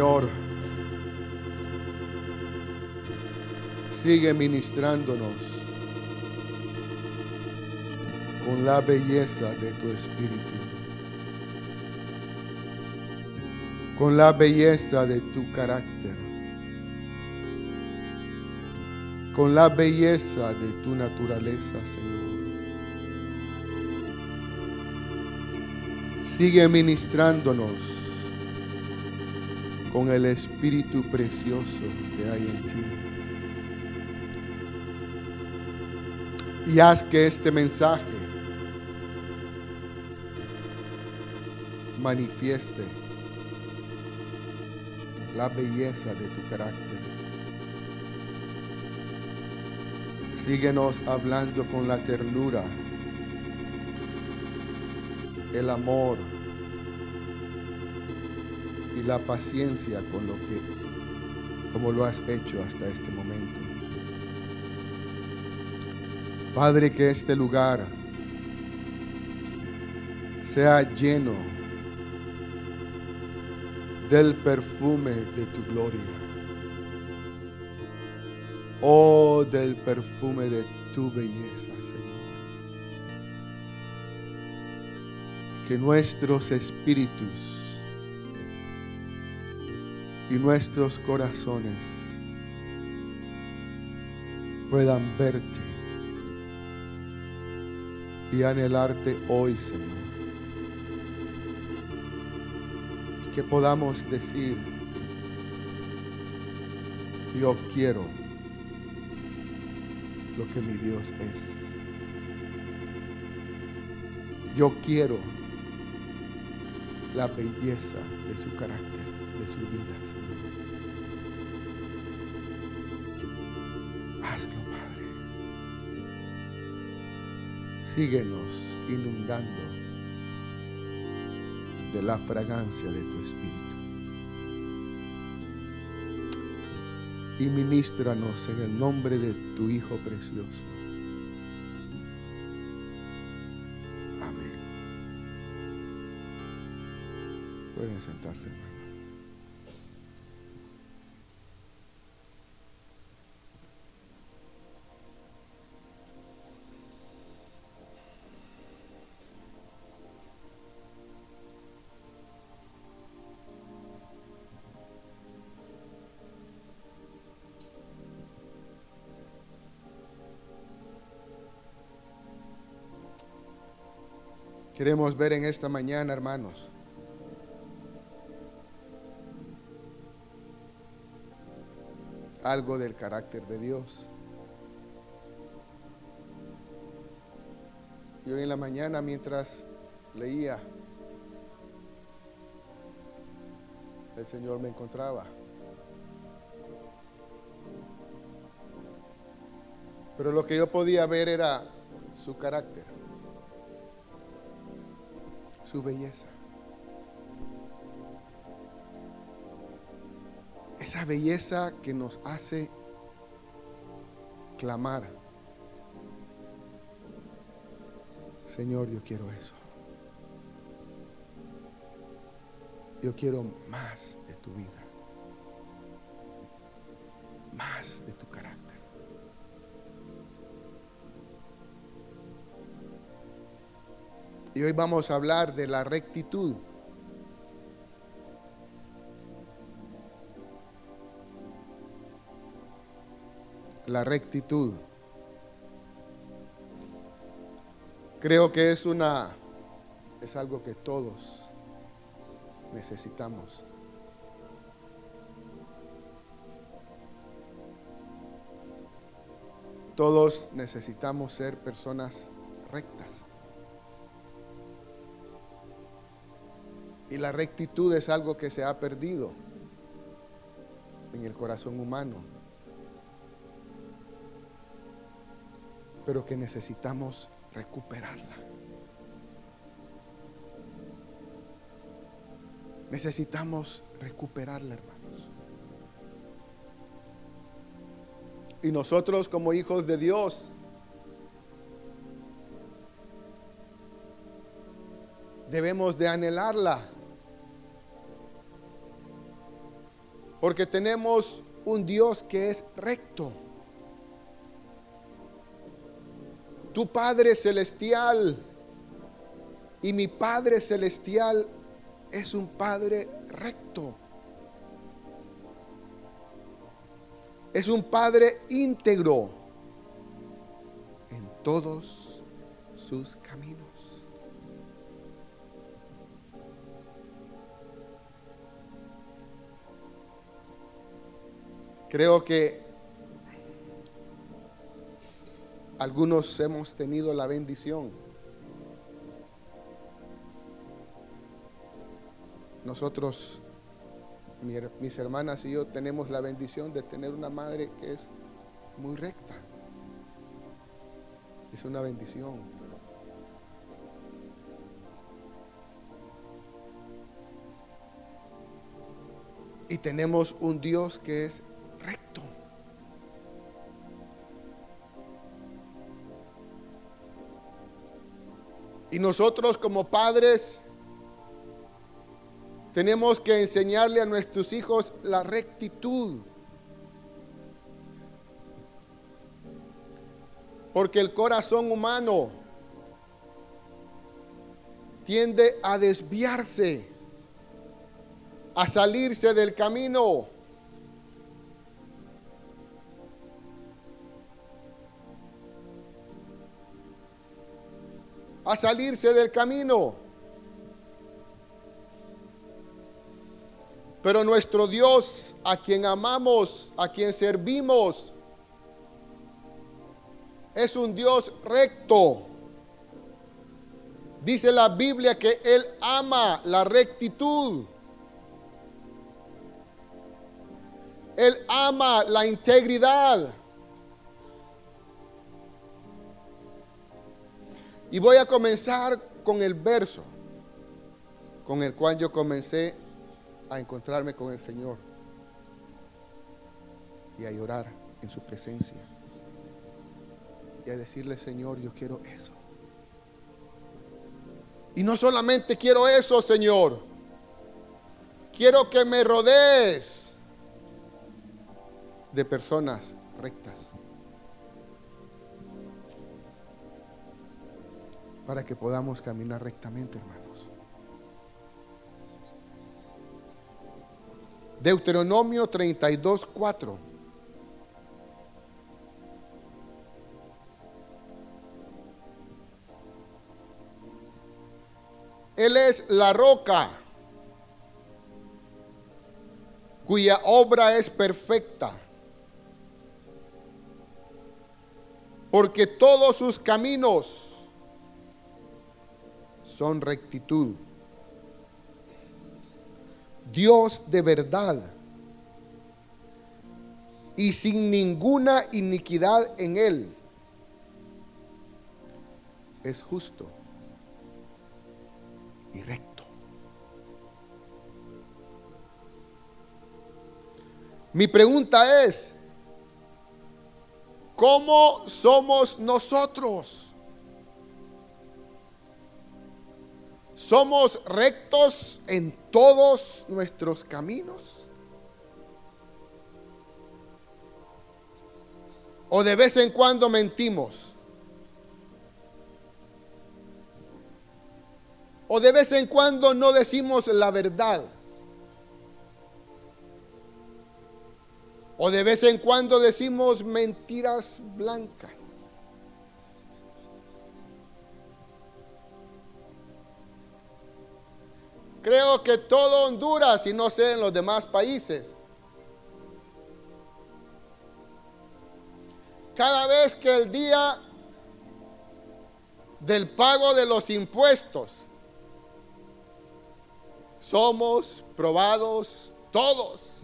Señor, sigue ministrándonos con la belleza de tu Espíritu, con la belleza de tu carácter, con la belleza de tu naturaleza, Señor. Sigue ministrándonos con el Espíritu precioso que hay en ti. Y haz que este mensaje manifieste la belleza de tu carácter. Síguenos hablando con la ternura, el amor, y la paciencia con lo que, como lo has hecho hasta este momento. Padre, que este lugar sea lleno del perfume de tu gloria. Oh, del perfume de tu belleza, Señor. Que nuestros espíritus y nuestros corazones puedan verte y anhelarte hoy, Señor. Y que podamos decir, yo quiero lo que mi Dios es. Yo quiero la belleza de su carácter, de su vida, síguenos inundando de la fragancia de tu Espíritu. Y ministranos en el nombre de tu Hijo precioso. Amén. Pueden sentarse. Queremos ver en esta mañana, hermanos. Algo del carácter de Dios. Y hoy en la mañana mientras leía, el Señor me encontraba. Pero lo que yo podía ver era su carácter su belleza. Esa belleza que nos hace clamar. Señor, yo quiero eso. Yo quiero más de tu vida. Más de tu carácter. Y hoy vamos a hablar de la rectitud. La rectitud. Creo que es una es algo que todos necesitamos. Todos necesitamos ser personas rectas. Y la rectitud es algo que se ha perdido en el corazón humano. pero que necesitamos recuperarla. Necesitamos recuperarla, hermanos. Y nosotros como hijos de Dios debemos de anhelarla. Porque tenemos un Dios que es recto. Tu Padre Celestial y mi Padre Celestial es un Padre recto. Es un Padre íntegro en todos sus caminos. Creo que algunos hemos tenido la bendición. Nosotros, mis hermanas y yo, tenemos la bendición de tener una madre que es muy recta. Es una bendición. Y tenemos un Dios que es Y nosotros como padres tenemos que enseñarle a nuestros hijos la rectitud. Porque el corazón humano tiende a desviarse, a salirse del camino. A salirse del camino. Pero nuestro Dios, a quien amamos, a quien servimos, es un Dios recto. Dice la Biblia que Él ama la rectitud. Él ama la integridad. Y voy a comenzar con el verso con el cual yo comencé a encontrarme con el Señor y a llorar en su presencia y a decirle, Señor, yo quiero eso. Y no solamente quiero eso, Señor, quiero que me rodees de personas rectas. Para que podamos caminar rectamente, hermanos. Deuteronomio 32, 4. Él es la roca cuya obra es perfecta, porque todos sus caminos son rectitud. Dios de verdad y sin ninguna iniquidad en él. Es justo y recto. Mi pregunta es, ¿cómo somos nosotros? ¿Somos rectos en todos nuestros caminos? ¿O de vez en cuando mentimos? ¿O de vez en cuando no decimos la verdad? ¿O de vez en cuando decimos mentiras blancas? Creo que todo Honduras, y no sé en los demás países, cada vez que el día del pago de los impuestos somos probados todos.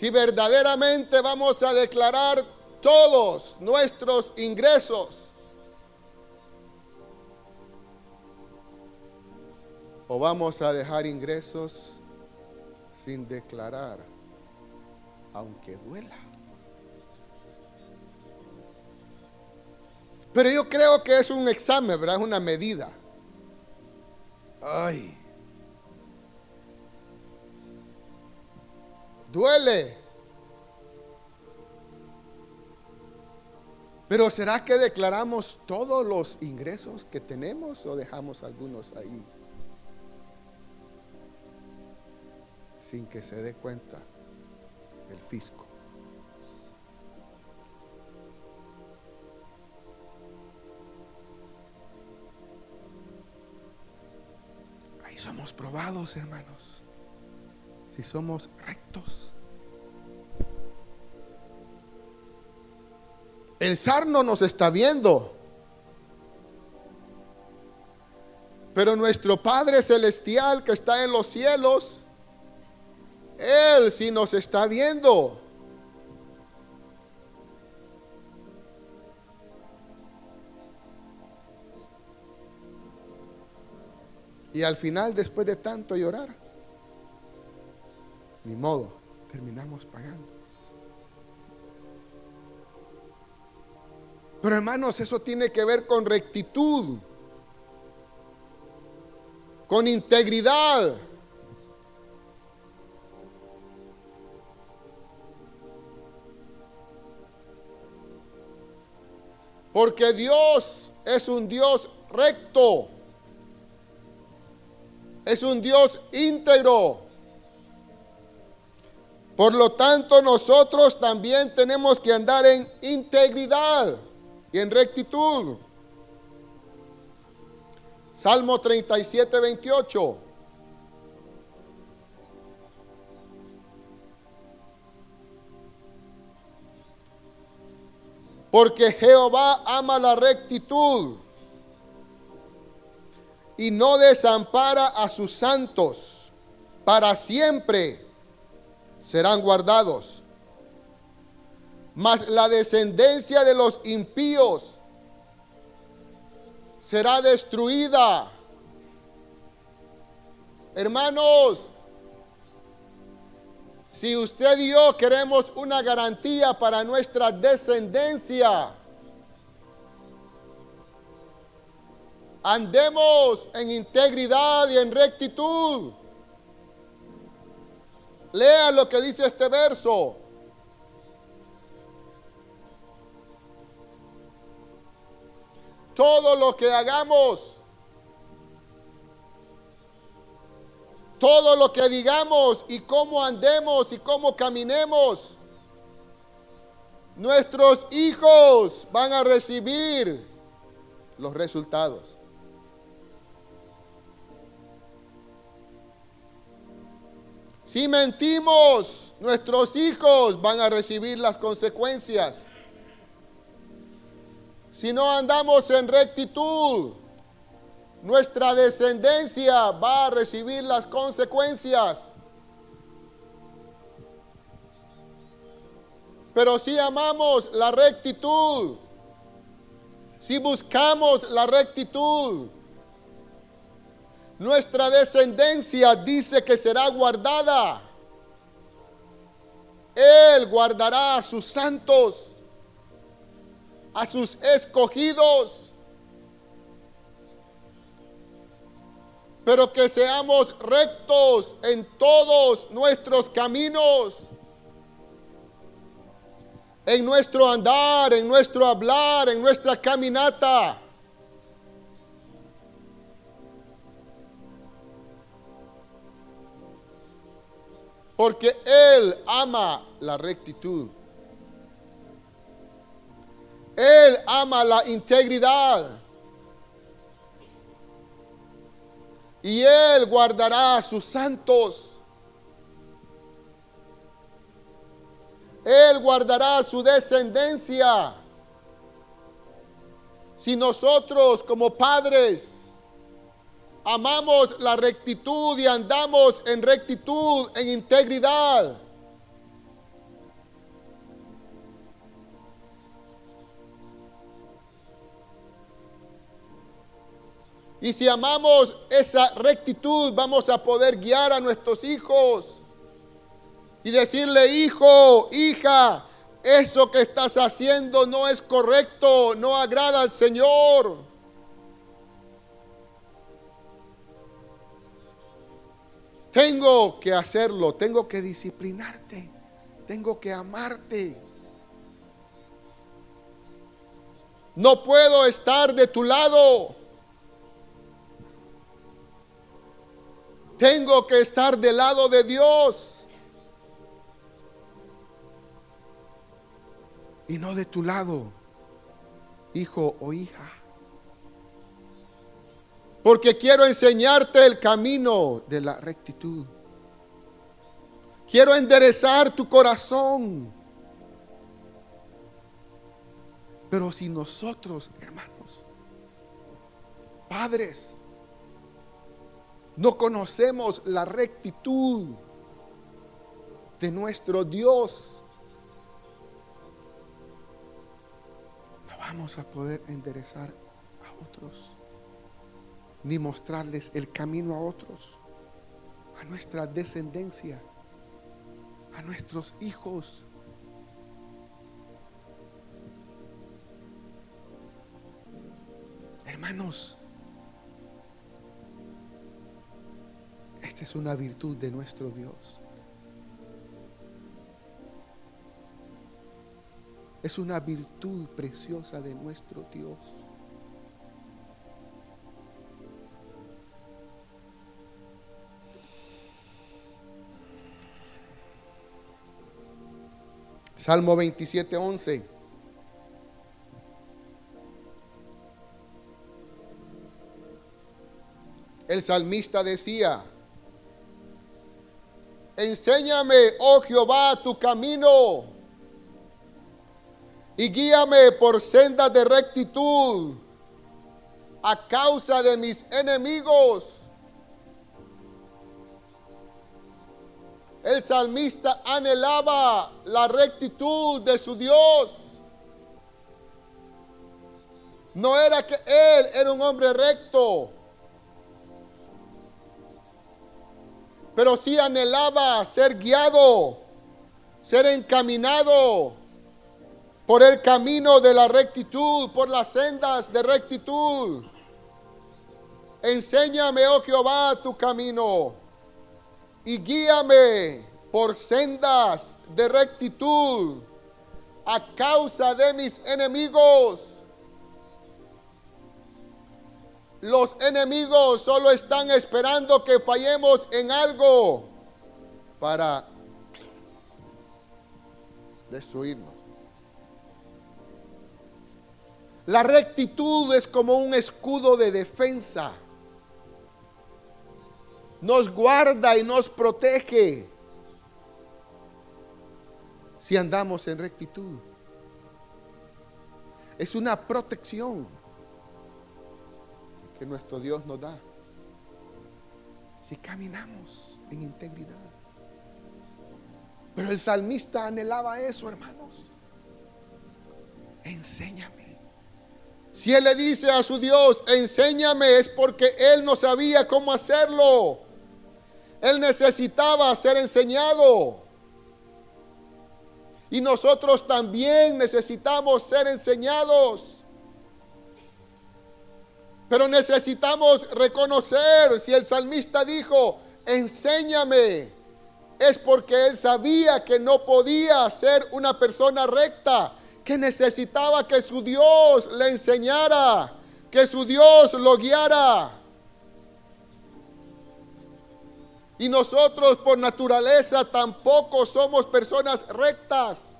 si verdaderamente vamos a declarar todos nuestros ingresos, o vamos a dejar ingresos sin declarar, aunque duela. Pero yo creo que es un examen, ¿verdad? Es una medida. Ay. Duele. Pero ¿será que declaramos todos los ingresos que tenemos o dejamos algunos ahí? Sin que se dé cuenta el fisco. Ahí somos probados, hermanos. Si somos rectos. El sarno nos está viendo. Pero nuestro Padre Celestial que está en los cielos, Él sí nos está viendo. Y al final, después de tanto llorar, ni modo, terminamos pagando. Pero hermanos, eso tiene que ver con rectitud, con integridad. Porque Dios es un Dios recto. Es un Dios íntegro. Por lo tanto, nosotros también tenemos que andar en integridad y en rectitud. Salmo 37, 28. Porque Jehová ama la rectitud y no desampara a sus santos. Para siempre serán guardados. Mas la descendencia de los impíos será destruida. Hermanos, si usted y yo queremos una garantía para nuestra descendencia, andemos en integridad y en rectitud. Lea lo que dice este verso. Todo lo que hagamos, todo lo que digamos y cómo andemos y cómo caminemos, nuestros hijos van a recibir los resultados. Si mentimos, nuestros hijos van a recibir las consecuencias. Si no andamos en rectitud, nuestra descendencia va a recibir las consecuencias. Pero si amamos la rectitud, si buscamos la rectitud, nuestra descendencia dice que será guardada. Él guardará a sus santos, a sus escogidos. Pero que seamos rectos en todos nuestros caminos, en nuestro andar, en nuestro hablar, en nuestra caminata. Porque Él ama la rectitud. Él ama la integridad. Y Él guardará a sus santos. Él guardará su descendencia. Si nosotros como padres amamos la rectitud y andamos en rectitud, en integridad. Y si amamos esa rectitud, vamos a poder guiar a nuestros hijos y decirle, hijo, hija, eso que estás haciendo no es correcto, no agrada al Señor. Tengo que hacerlo, tengo que disciplinarte, tengo que amarte. No puedo estar de tu lado. Tengo que estar del lado de Dios. y no de tu lado, hijo o hija. Porque quiero enseñarte el camino de la rectitud. Quiero enderezar tu corazón. Pero si nosotros, hermanos, padres, no conocemos la rectitud de nuestro Dios, vamos a poder enderezar a otros, ni mostrarles el camino a otros, a nuestra descendencia, a nuestros hijos. Hermanos, esta es una virtud de nuestro Dios. Es una virtud preciosa de nuestro Dios. Salmo 27, 11. El salmista decía, enséñame, oh Jehová, tu camino y guíame por sendas de rectitud a causa de mis enemigos. El salmista anhelaba la rectitud de su Dios. No era que él era un hombre recto, pero sí anhelaba ser guiado, ser encaminado por el camino de la rectitud, por las sendas de rectitud. Enséñame, oh Jehová, tu camino y guíame por sendas de rectitud a causa de mis enemigos. Los enemigos solo están esperando que fallemos en algo para destruirnos. La rectitud es como un escudo de defensa. Nos guarda y nos protege si andamos en rectitud. Es una protección que nuestro Dios nos da si caminamos en integridad. Pero el salmista anhelaba eso, hermanos. Enséñame. Si él le dice a su Dios, enséñame, es porque él no sabía cómo hacerlo. Él necesitaba ser enseñado. Y nosotros también necesitamos ser enseñados. Pero necesitamos reconocer, si el salmista dijo, enséñame, es porque él sabía que no podía ser una persona recta que necesitaba que su Dios le enseñara, que su Dios lo guiara. Y nosotros por naturaleza tampoco somos personas rectas.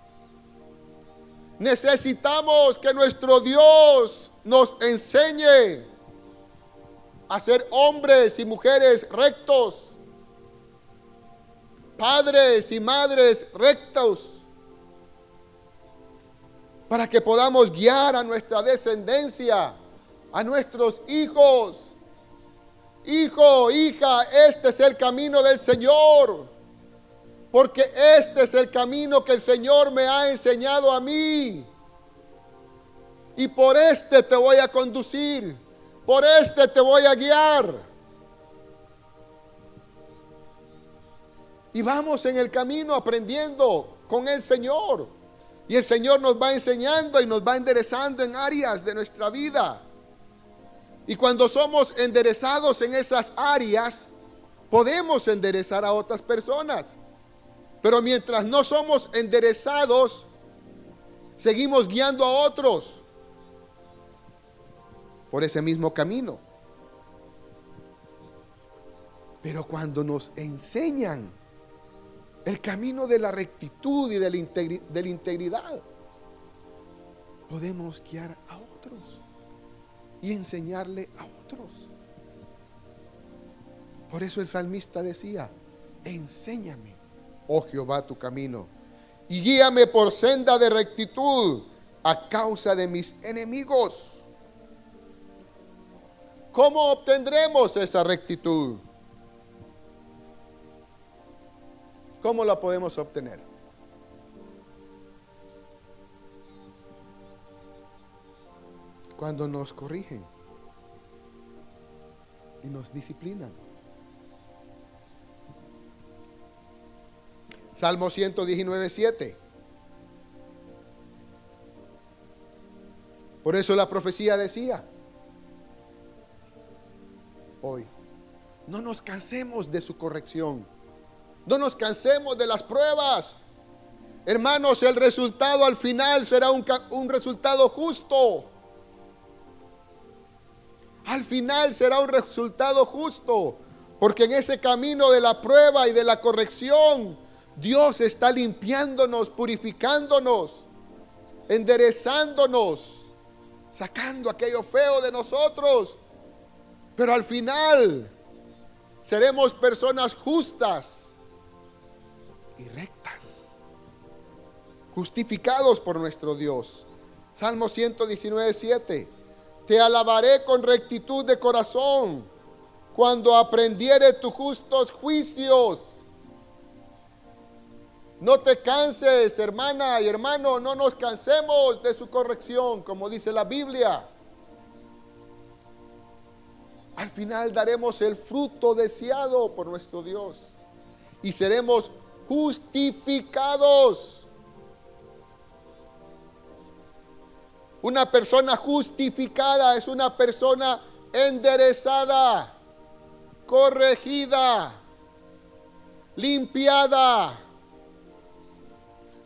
Necesitamos que nuestro Dios nos enseñe a ser hombres y mujeres rectos, padres y madres rectos para que podamos guiar a nuestra descendencia, a nuestros hijos. Hijo, hija, este es el camino del Señor. Porque este es el camino que el Señor me ha enseñado a mí. Y por este te voy a conducir. Por este te voy a guiar. Y vamos en el camino aprendiendo con el Señor. Y el Señor nos va enseñando y nos va enderezando en áreas de nuestra vida. Y cuando somos enderezados en esas áreas, podemos enderezar a otras personas. Pero mientras no somos enderezados, seguimos guiando a otros por ese mismo camino. Pero cuando nos enseñan el camino de la rectitud y de la, integridad, podemos guiar a otros y enseñarle a otros. Por eso el salmista decía, enséñame, oh Jehová, tu camino, y guíame por senda de rectitud a causa de mis enemigos. ¿Cómo obtendremos esa rectitud? ¿Cómo la podemos obtener? Cuando nos corrigen y nos disciplinan. Salmo 119, 7. Por eso la profecía decía, hoy, no nos cansemos de su corrección, no nos cansemos de las pruebas. Hermanos, el resultado al final será un, un resultado justo. Al final será un resultado justo, porque en ese camino de la prueba y de la corrección, Dios está limpiándonos, purificándonos, enderezándonos, sacando aquello feo de nosotros. Pero al final seremos personas justas y rectas, justificados por nuestro Dios. Salmo 119, 7. Te alabaré con rectitud de corazón cuando aprendiere tus justos juicios. No te canses, hermana y hermano, no nos cansemos de su corrección, como dice la Biblia. Al final daremos el fruto deseado por nuestro Dios y seremos justificados. Una persona justificada es una persona enderezada, corregida, limpiada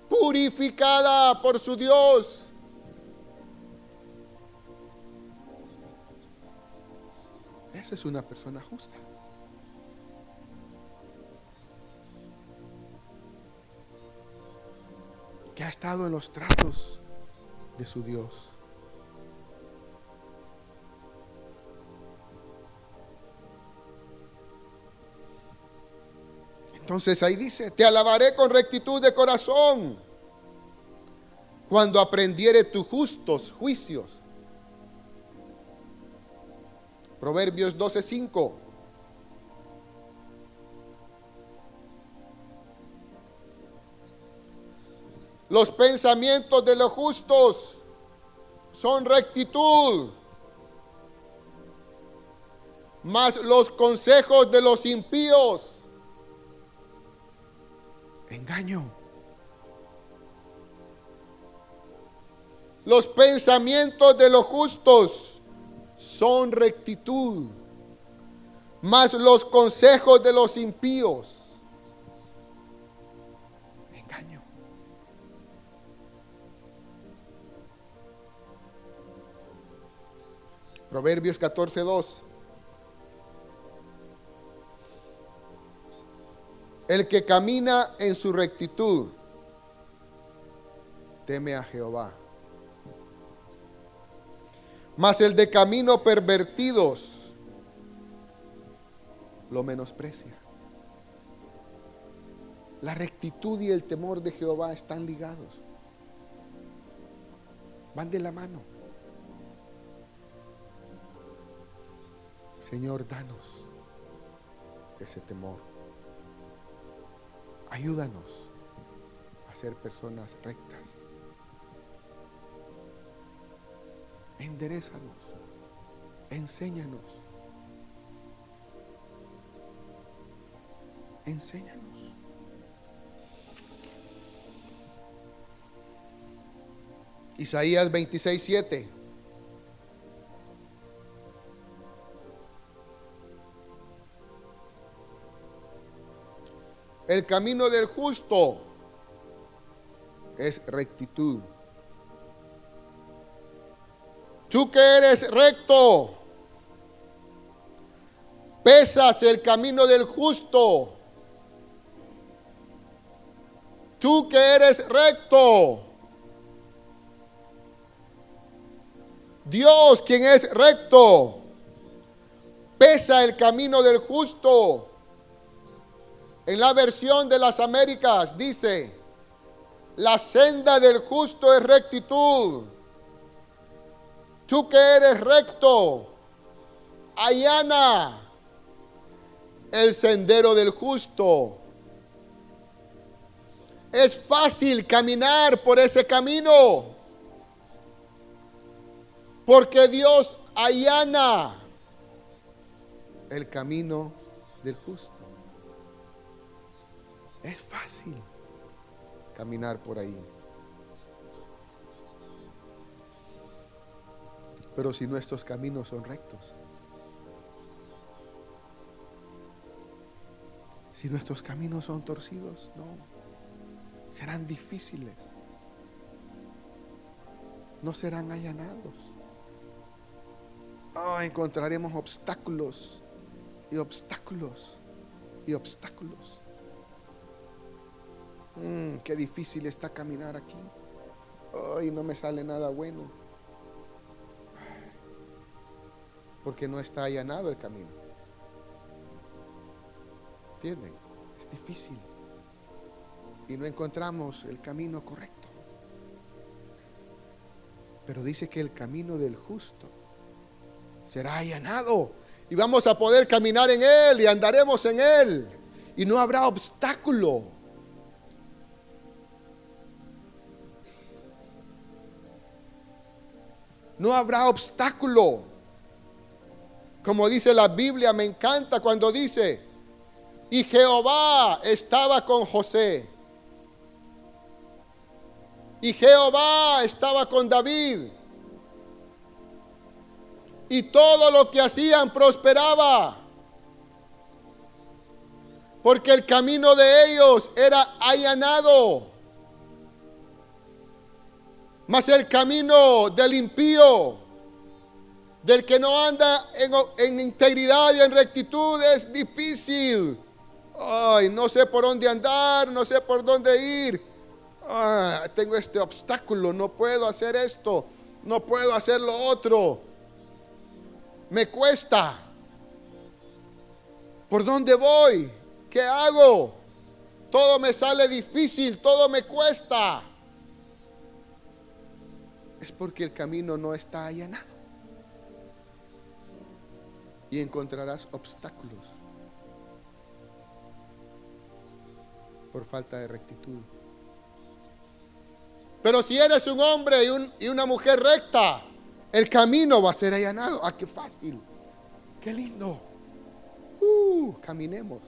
purificada por su Dios. Es una persona justa. Que ha estado en los tratos de su Dios. Entonces ahí dice, te alabaré con rectitud de corazón cuando aprendiere tus justos juicios. Proverbios 12:5. Los pensamientos de los justos son rectitud, mas los consejos de los impíos engaño. Los pensamientos de los justos son rectitud, mas los consejos de los impíos, engaño. Proverbios 14, 2. El que camina en su rectitud teme a Jehová. Mas el de camino pervertidos lo menosprecia. La rectitud y el temor de Jehová están ligados. Van de la mano. Señor, danos ese temor. Ayúdanos a ser personas rectas. Enderezanos, enséñanos. Enséñanos. Isaías 26, 7. El camino del justo es rectitud. Tú que eres recto, pesas el camino del justo. Tú que eres recto, Dios quien es recto, pesa el camino del justo. En la versión de las Américas dice, la senda del justo es rectitud Tú que eres recto, allana el sendero del justo. Es fácil caminar por ese camino. Porque Dios allana el camino del justo. Es fácil caminar por ahí. Pero si nuestros caminos son rectos, si nuestros caminos son torcidos, no, serán difíciles, no serán allanados. Oh, encontraremos obstáculos y obstáculos y obstáculos. Mm, qué difícil está caminar aquí. Hoy no me sale nada bueno porque no está allanado el camino. ¿Entienden? Es difícil. Y no encontramos el camino correcto. Pero dice que el camino del justo será allanado. Y vamos a poder caminar en él y andaremos en él. Y no habrá obstáculo. No habrá obstáculo. Como dice la Biblia, me encanta cuando dice, y Jehová estaba con José. Y Jehová estaba con David. Y todo lo que hacían prosperaba. Porque el camino de ellos era allanado. Mas el camino del impío del que no anda en, integridad y en rectitud es difícil. Ay, no sé por dónde andar, no sé por dónde ir. tengo este obstáculo, no puedo hacer esto, no puedo hacer lo otro. Me cuesta. ¿Por dónde voy? ¿Qué hago? Todo me sale difícil, todo me cuesta. Es porque el camino no está allanado y encontrarás obstáculos por falta de rectitud. Pero si eres un hombre y, una mujer recta, el camino va a ser allanado. Ah, qué fácil, qué lindo. Uh, caminemos.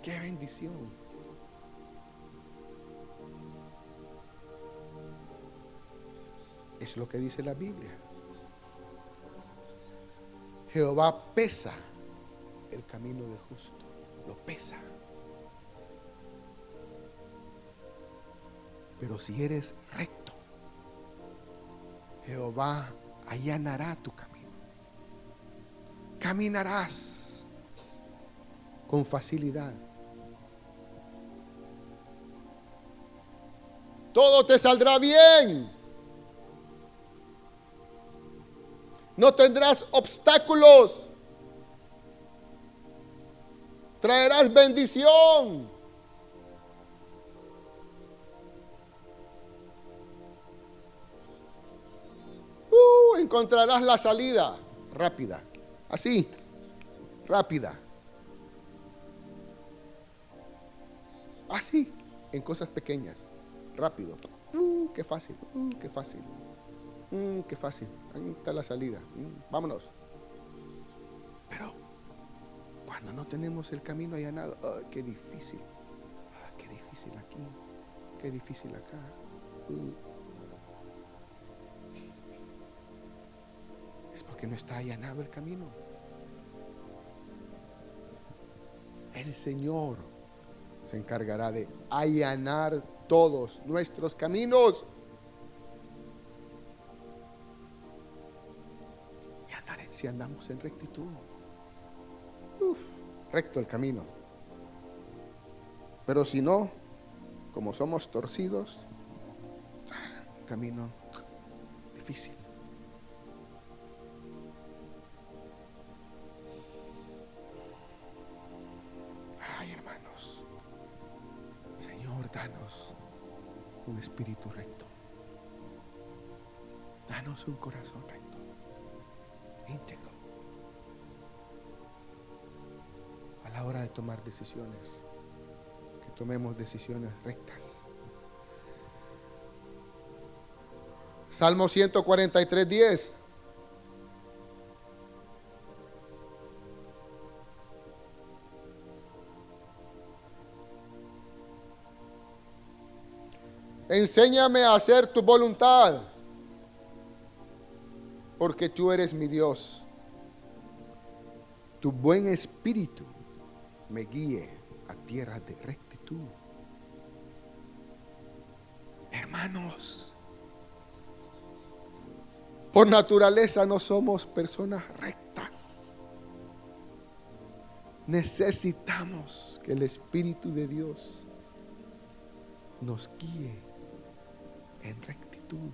Qué bendición. Es lo que dice la Biblia. Jehová pesa el camino del justo, lo pesa. Pero si eres recto, Jehová allanará tu camino. Caminarás con facilidad. Todo te saldrá bien. No tendrás obstáculos. Traerás bendición. Uh, encontrarás la salida rápida. Así, rápida. Así, en cosas pequeñas. Rápido. Uh, qué fácil. Uh, qué fácil. Mm, qué fácil, ahí está la salida, mm, vámonos. Pero cuando no tenemos el camino allanado, qué difícil, ah, qué difícil aquí, qué difícil acá. Uh. Es porque no está allanado el camino. El Señor se encargará de allanar todos nuestros caminos. Si andamos en rectitud. Uf, recto el camino. Pero si no, como somos torcidos, camino difícil. Ay, hermanos, Señor, danos un espíritu recto. Danos un corazón recto, A la hora de tomar decisiones, que tomemos decisiones rectas. Salmo 143, 10. Enséñame a hacer tu voluntad, porque tú eres mi Dios. Tu buen espíritu me guíe a tierra de rectitud. Hermanos, por naturaleza no somos personas rectas. Necesitamos que el Espíritu de Dios nos guíe en rectitud.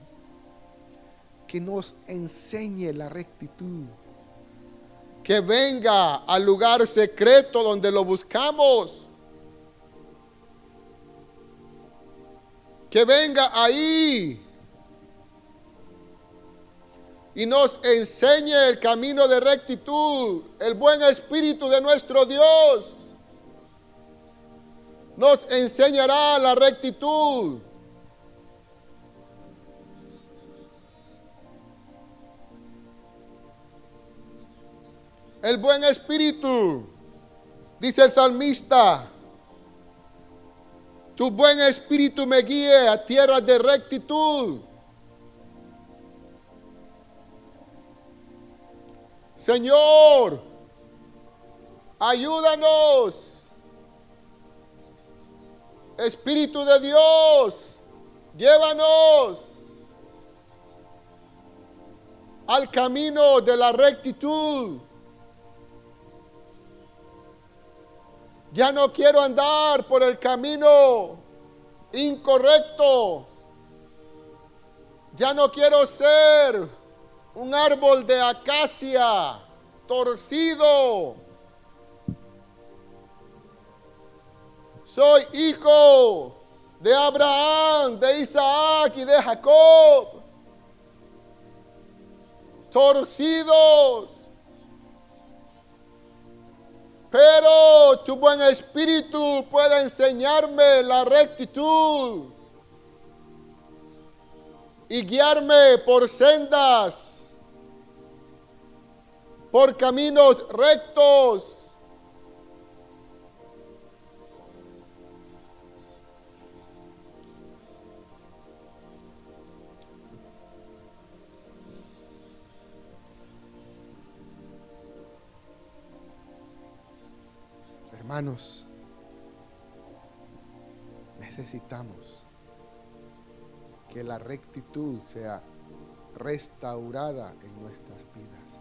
Que nos enseñe la rectitud. Que venga al lugar secreto donde lo buscamos. Que venga ahí y nos enseñe el camino de rectitud, el buen espíritu de nuestro Dios. Nos enseñará la rectitud. El buen espíritu. Dice el salmista, tu buen espíritu me guíe a tierra de rectitud. Señor, ayúdanos. Espíritu de Dios, llévanos al camino de la rectitud. Ya no quiero andar por el camino incorrecto. Ya no quiero ser un árbol de acacia torcido. Soy hijo de Abraham, de Isaac y de Jacob. Torcidos pero tu buen espíritu puede enseñarme la rectitud y guiarme por sendas, por caminos rectos. Hermanos, necesitamos que la rectitud sea restaurada en nuestras vidas.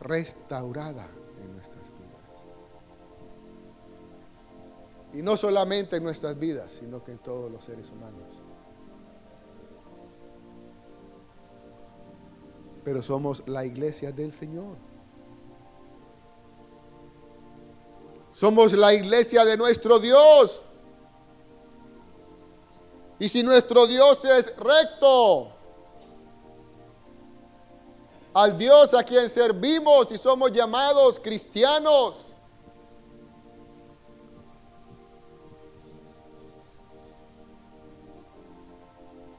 Restaurada en nuestras vidas. Y no solamente en nuestras vidas, sino que en todos los seres humanos. Pero somos la iglesia del Señor. Somos la iglesia de nuestro Dios. Y si nuestro Dios es recto, al Dios a quien servimos y somos llamados cristianos,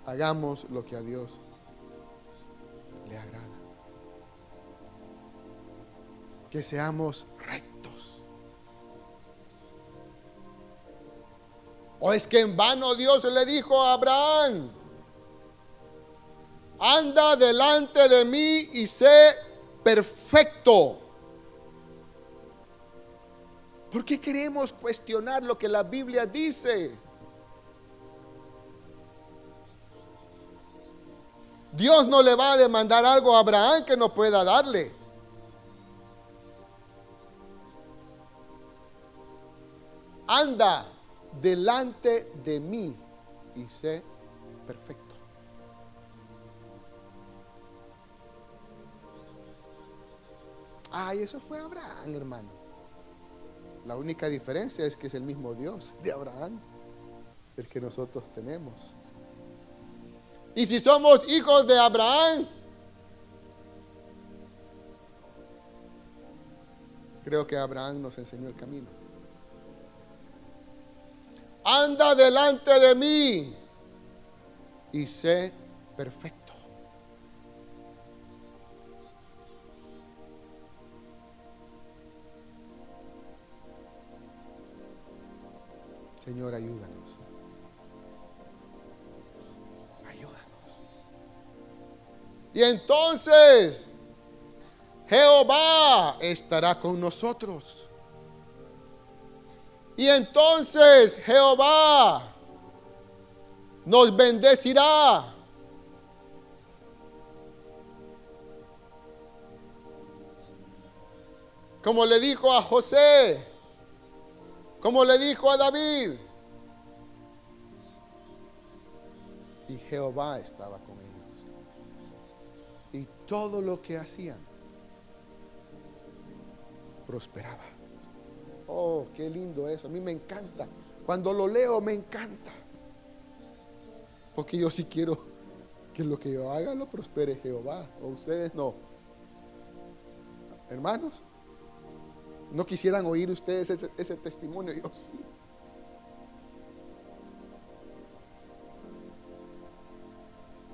hagamos lo que a Dios Que seamos rectos. ¿O es que en vano Dios le dijo a Abraham, anda delante de mí y sé perfecto? ¿Por qué queremos cuestionar lo que la Biblia dice? Dios no le va a demandar algo a Abraham que no pueda darle. Anda delante de mí y sé perfecto. Ay, eso fue Abraham, hermano. La única diferencia es que es el mismo Dios de Abraham, el que nosotros tenemos. Y si somos hijos de Abraham, creo que Abraham nos enseñó el camino. Anda delante de mí y sé perfecto. Señor, ayúdanos. Ayúdanos. Y entonces Jehová estará con nosotros. Y entonces Jehová nos bendecirá. Como le dijo a José, como le dijo a David. Y Jehová estaba con ellos. Y todo lo que hacían prosperaba. Oh, qué lindo eso. A mí me encanta. Cuando lo leo me encanta. Porque yo sí quiero que lo que yo haga lo prospere Jehová. O ustedes no. Hermanos. ¿No quisieran oír ustedes ese, testimonio? Yo sí.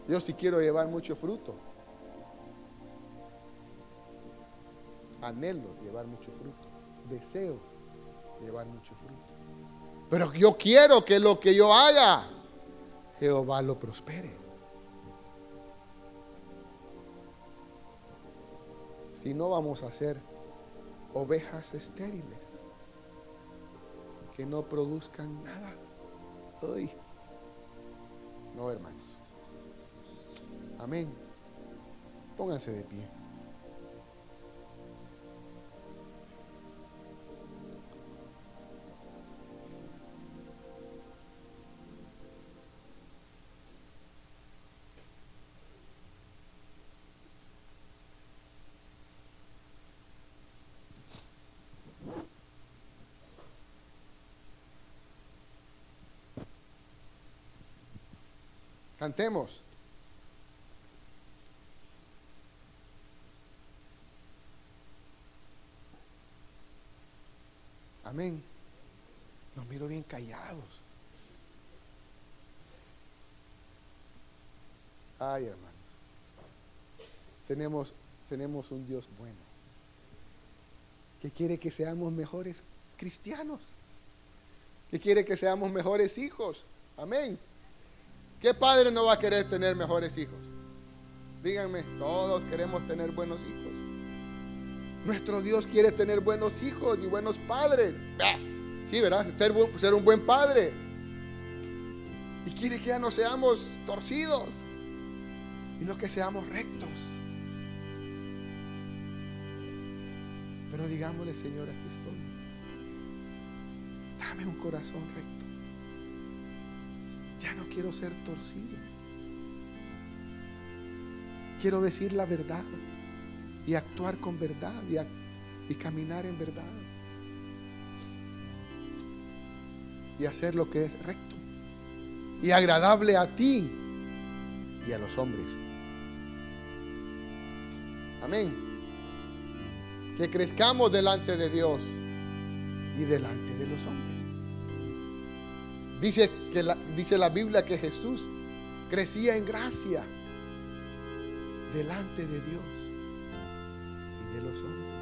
Yo sí quiero llevar mucho fruto. Anhelo llevar mucho fruto. Deseo llevar mucho fruto. Pero yo quiero que lo que yo haga, Jehová lo prospere. Si no vamos a hacer ovejas estériles que no produzcan nada. Ay. No, hermanos. Amén. Pónganse de pie. Cantemos. Amén. Nos miro bien callados. Ay, hermanos. Tenemos, tenemos un Dios bueno. Que quiere que seamos mejores cristianos. Que quiere que seamos mejores hijos. Amén. ¿Qué padre no va a querer tener mejores hijos? Díganme, todos queremos tener buenos hijos. Nuestro Dios quiere tener buenos hijos y buenos padres. Sí, ¿verdad? Ser, ser un buen padre. Y quiere que ya no seamos torcidos, sino que seamos rectos. Pero digámosle, Señor, aquí estoy. Dame un corazón recto. Ya no quiero ser torcido. Quiero decir la verdad y actuar con verdad y, caminar en verdad. Y hacer lo que es recto y agradable a ti y a los hombres. Amén. Que crezcamos delante de Dios y delante de los hombres. Dice, dice la Biblia que Jesús crecía en gracia delante de Dios y de los hombres.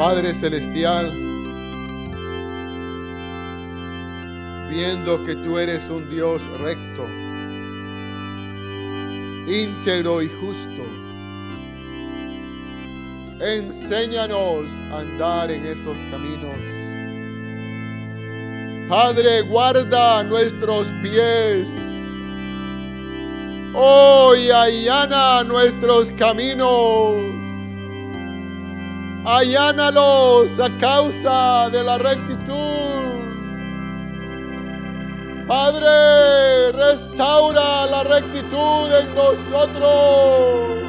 Padre Celestial, viendo que tú eres un Dios recto, íntegro y justo, enséñanos a andar en esos caminos. Padre, guarda nuestros pies. Hoy allana nuestros caminos. Allánalos a causa de la rectitud. Padre, restaura la rectitud en nosotros.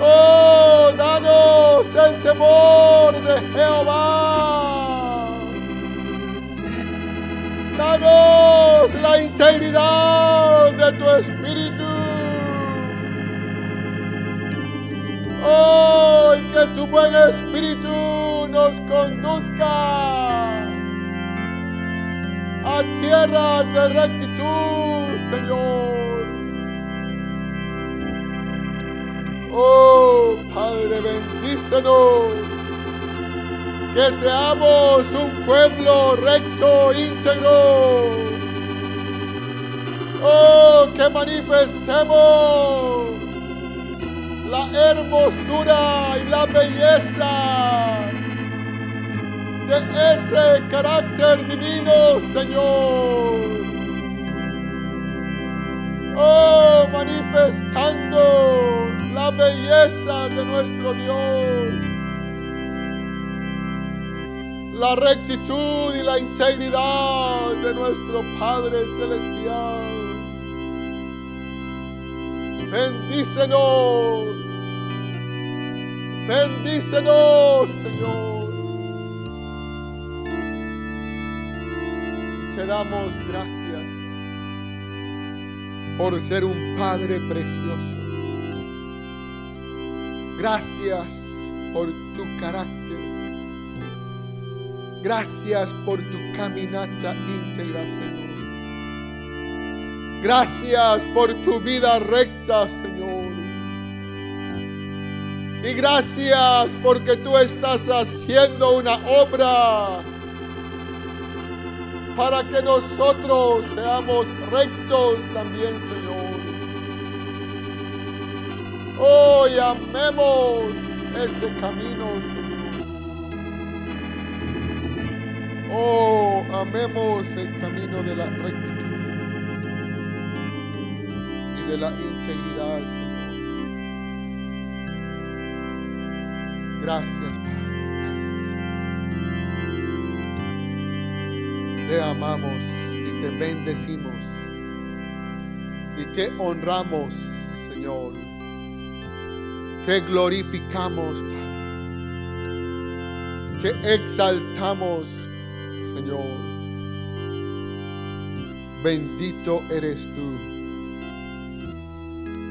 Oh, danos el temor de Jehová. Danos la integridad de tu espíritu. Oh, tu buen espíritu nos conduzca a tierra de rectitud, Señor. Oh, Padre, bendícenos. Que seamos un pueblo recto, íntegro. Oh, que manifestemos la hermosura y la belleza de ese carácter divino, Señor. Oh, manifestando la belleza de nuestro Dios, la rectitud y la integridad de nuestro Padre Celestial. Bendícenos, bendícenos, Señor. Y te damos gracias por ser un Padre precioso. Gracias por tu carácter. Gracias por tu caminata íntegra, Señor. Gracias por tu vida recta, Señor. Y gracias porque tú estás haciendo una obra para que nosotros seamos rectos también, Señor. Hoy amemos ese camino, Señor. Oh, amemos el camino de la rectitud y de la integridad, Señor. Gracias, Padre. Gracias. Te amamos y te bendecimos y te honramos, Señor. Te glorificamos, Padre. Te exaltamos, Señor. Bendito eres tú,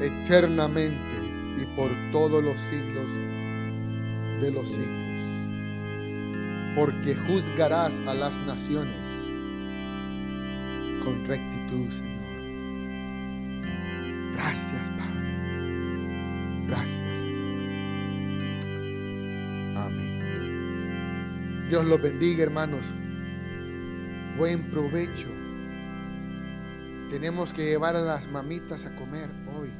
eternamente y por todos los siglos los siglos. Porque juzgarás a las naciones con rectitud, Señor. Gracias, Padre. Gracias, Señor. Amén. Dios los bendiga, hermanos. Buen provecho. Tenemos que llevar a las mamitas a comer hoy.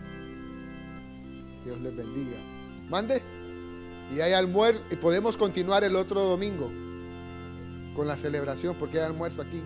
Dios les bendiga. Mande. Y hay almuerzo. Y podemos continuar el otro domingo con la celebración porque hay almuerzo aquí.